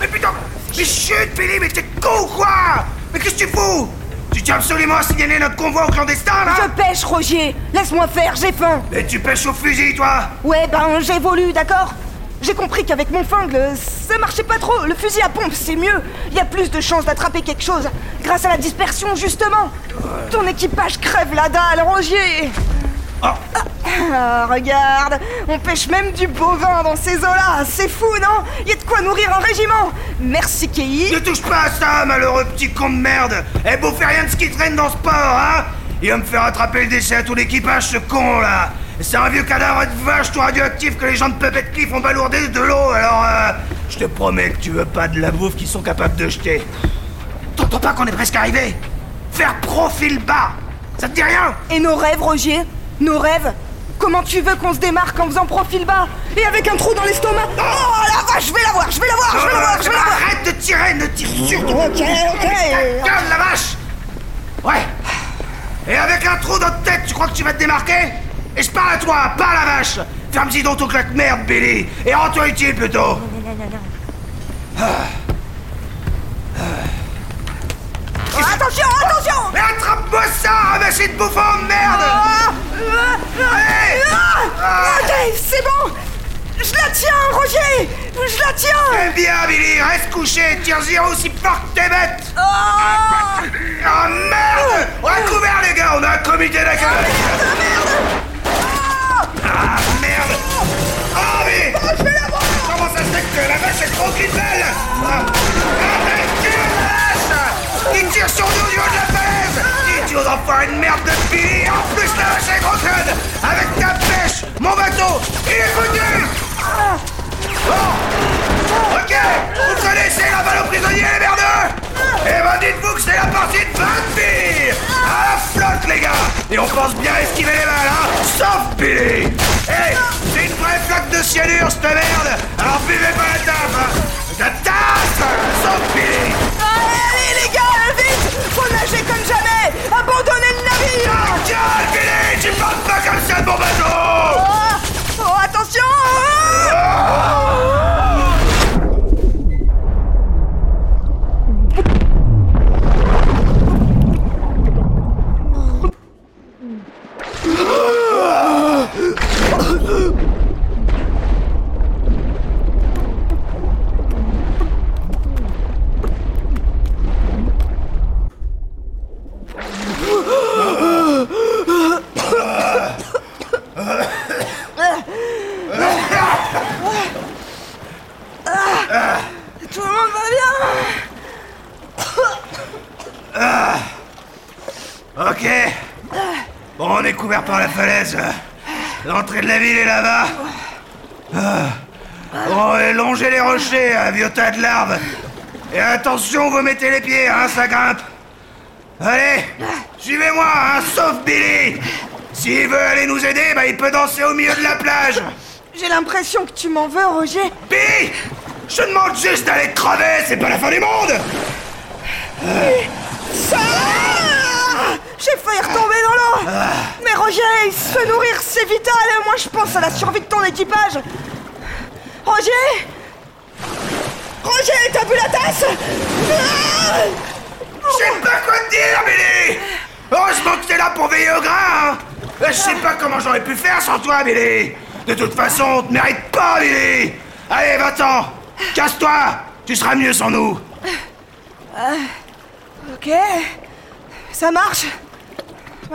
Mais putain Mais chut, Billy, mais t'es con ou quoi? Mais qu'est-ce que tu fous? Tu tiens absolument à signaler notre convoi au clandestin, là? Je pêche, Roger Laisse-moi faire, j'ai faim. Mais tu pêches au fusil, toi? Ouais, ben j'évolue, d'accord? J'ai compris qu'avec mon flingue, ça marchait pas trop. Le fusil à pompe, c'est mieux. Il y a plus de chances d'attraper quelque chose. Grâce à la dispersion, justement. Ton équipage crève la dalle, Roger Ah, Ah, regarde, on pêche même du bovin dans ces eaux-là. C'est fou, non? Il y a de quoi nourrir un régiment. Merci, Kei. Ne touche pas à ça, malheureux petit con de merde Eh, beau fait rien de ce qui traîne dans ce port, hein? Il va me faire attraper le déchet à tout l'équipage, ce con, là C'est un vieux cadavre de vache tout radioactif que les gens de Puppet Cliff ont balourdé de l'eau, alors, euh, Je te promets que tu veux pas de la bouffe qu'ils sont capables de jeter. T'entends pas qu'on est presque arrivé? Faire profil bas Ça te dit rien? Et nos rêves, Roger? Nos rêves? Comment tu veux qu'on se démarque en faisant profil bas Et avec un trou dans l'estomac Oh la vache, je vais la voir, je vais la voir, je vais la voir, je vais la voir. Arrête de tirer, ne tire surtout Ok, ok gueule, la vache. Ouais. Et avec un trou dans ta tête, tu crois que tu vas te démarquer? Et je parle à toi, pas à la vache. Ferme-y donc ton claque merde, Billy. Et rends-toi utile, plutôt. Oh, Attention, attention. Mais attrape-moi tiens Eh bien, Billy, reste couché, tire-y aussi fort que t'es bête. Oh Ah merde On a couvert, les gars, on a un comité d'accueil Ah merde Ah mais Comment ça se fait que la vache est trop criminelle Ah. Ah, mais tire, la vache Il tire sur nous au niveau de la falaise. Il tire aux enfoirés de merde de Billy En plus la vache est gros conne Avec ta pêche, mon bateau, il est foutu. Bon Ok Vous connaissez la balle aux prisonniers, les merdeux Eh ben dites-vous que c'est la partie de 20 filles À la flotte, les gars Et on pense bien esquiver les balles, hein Sauf Billy Hey C'est une vraie flaque de cyanure, cette merde Ok. Bon, on est couvert par la falaise. L'entrée de la ville est là-bas. Ah. Bon, et longez les rochers, un vieux tas de larves. Et attention, vous mettez les pieds, hein, ça grimpe. Allez, suivez-moi, hein, sauf Billy. S'il veut aller nous aider, bah il peut danser au milieu de la plage. J'ai l'impression que tu m'en veux, Roger Billy, je te demande juste d'aller crever, c'est pas la fin du monde. Ça J'ai failli retomber dans l'eau. Mais Roger, se nourrir, c'est vital. Moi, je pense à la survie de ton équipage. Roger! Roger, t'as bu la tasse! Ah Je sais pas quoi te dire, Billy. Heureusement que t'es là pour veiller au grain, hein. Je sais pas comment j'aurais pu faire sans toi, Billy. De toute façon, on te mérite pas, Billy. Allez, va-t'en. Casse-toi. Tu seras mieux sans nous. Ok, ça marche.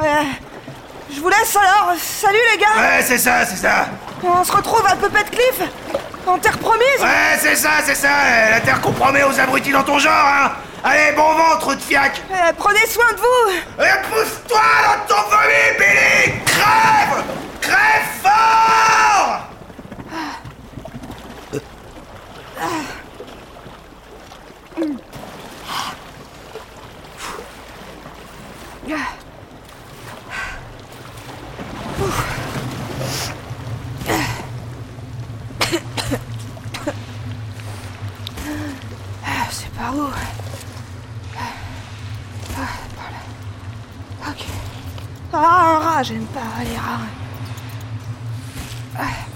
Ouais. Je vous laisse alors. Salut les gars. Ouais, c'est ça, c'est ça. On se retrouve à Puppet Cliff En terre promise. Ouais, c'est ça, c'est ça. La terre qu'on promet aux abrutis dans ton genre, hein. Allez, bon ventre de fiac. Euh, Prenez soin de vous. Et pousse-toi dans ton vomi, Billy. Crève Crève Ok. Ah, un rat, j'aime pas les rats. Ah.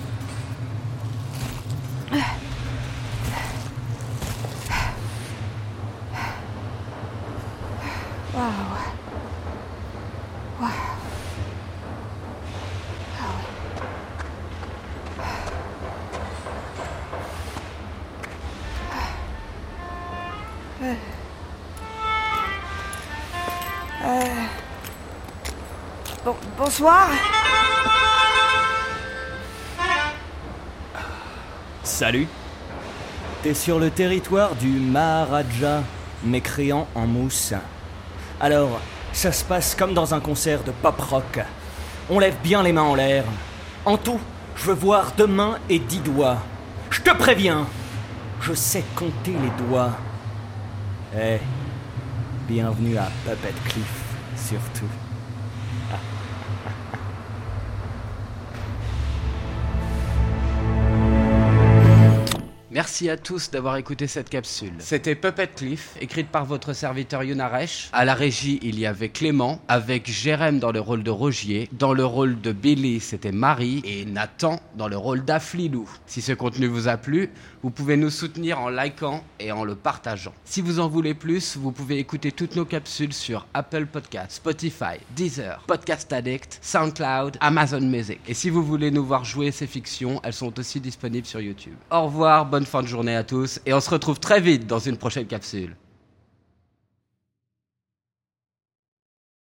Bon, bonsoir. Salut. T'es sur le territoire du Maharaja, mécréant en mousse. Alors, ça se passe comme dans un concert de pop rock. On lève bien les mains en l'air. En tout, je veux voir deux mains et dix doigts. Je te préviens, je sais compter les doigts. Eh, bienvenue à Puppet Cliff, surtout. Merci à tous d'avoir écouté cette capsule. C'était Puppet Cliff, écrite par votre serviteur Yunaresh. À la régie, il y avait Clément, avec Jérém dans le rôle de Rogier. Dans le rôle de Billy, c'était Marie. Et Nathan dans le rôle d'Aflilou. Si ce contenu vous a plu, vous pouvez nous soutenir en likant et en le partageant. Si vous en voulez plus, vous pouvez écouter toutes nos capsules sur Apple Podcast, Spotify, Deezer, Podcast Addict, SoundCloud, Amazon Music. Et si vous voulez nous voir jouer ces fictions, elles sont aussi disponibles sur YouTube. Au revoir, bonne fin de journée à tous et on se retrouve très vite dans une prochaine capsule.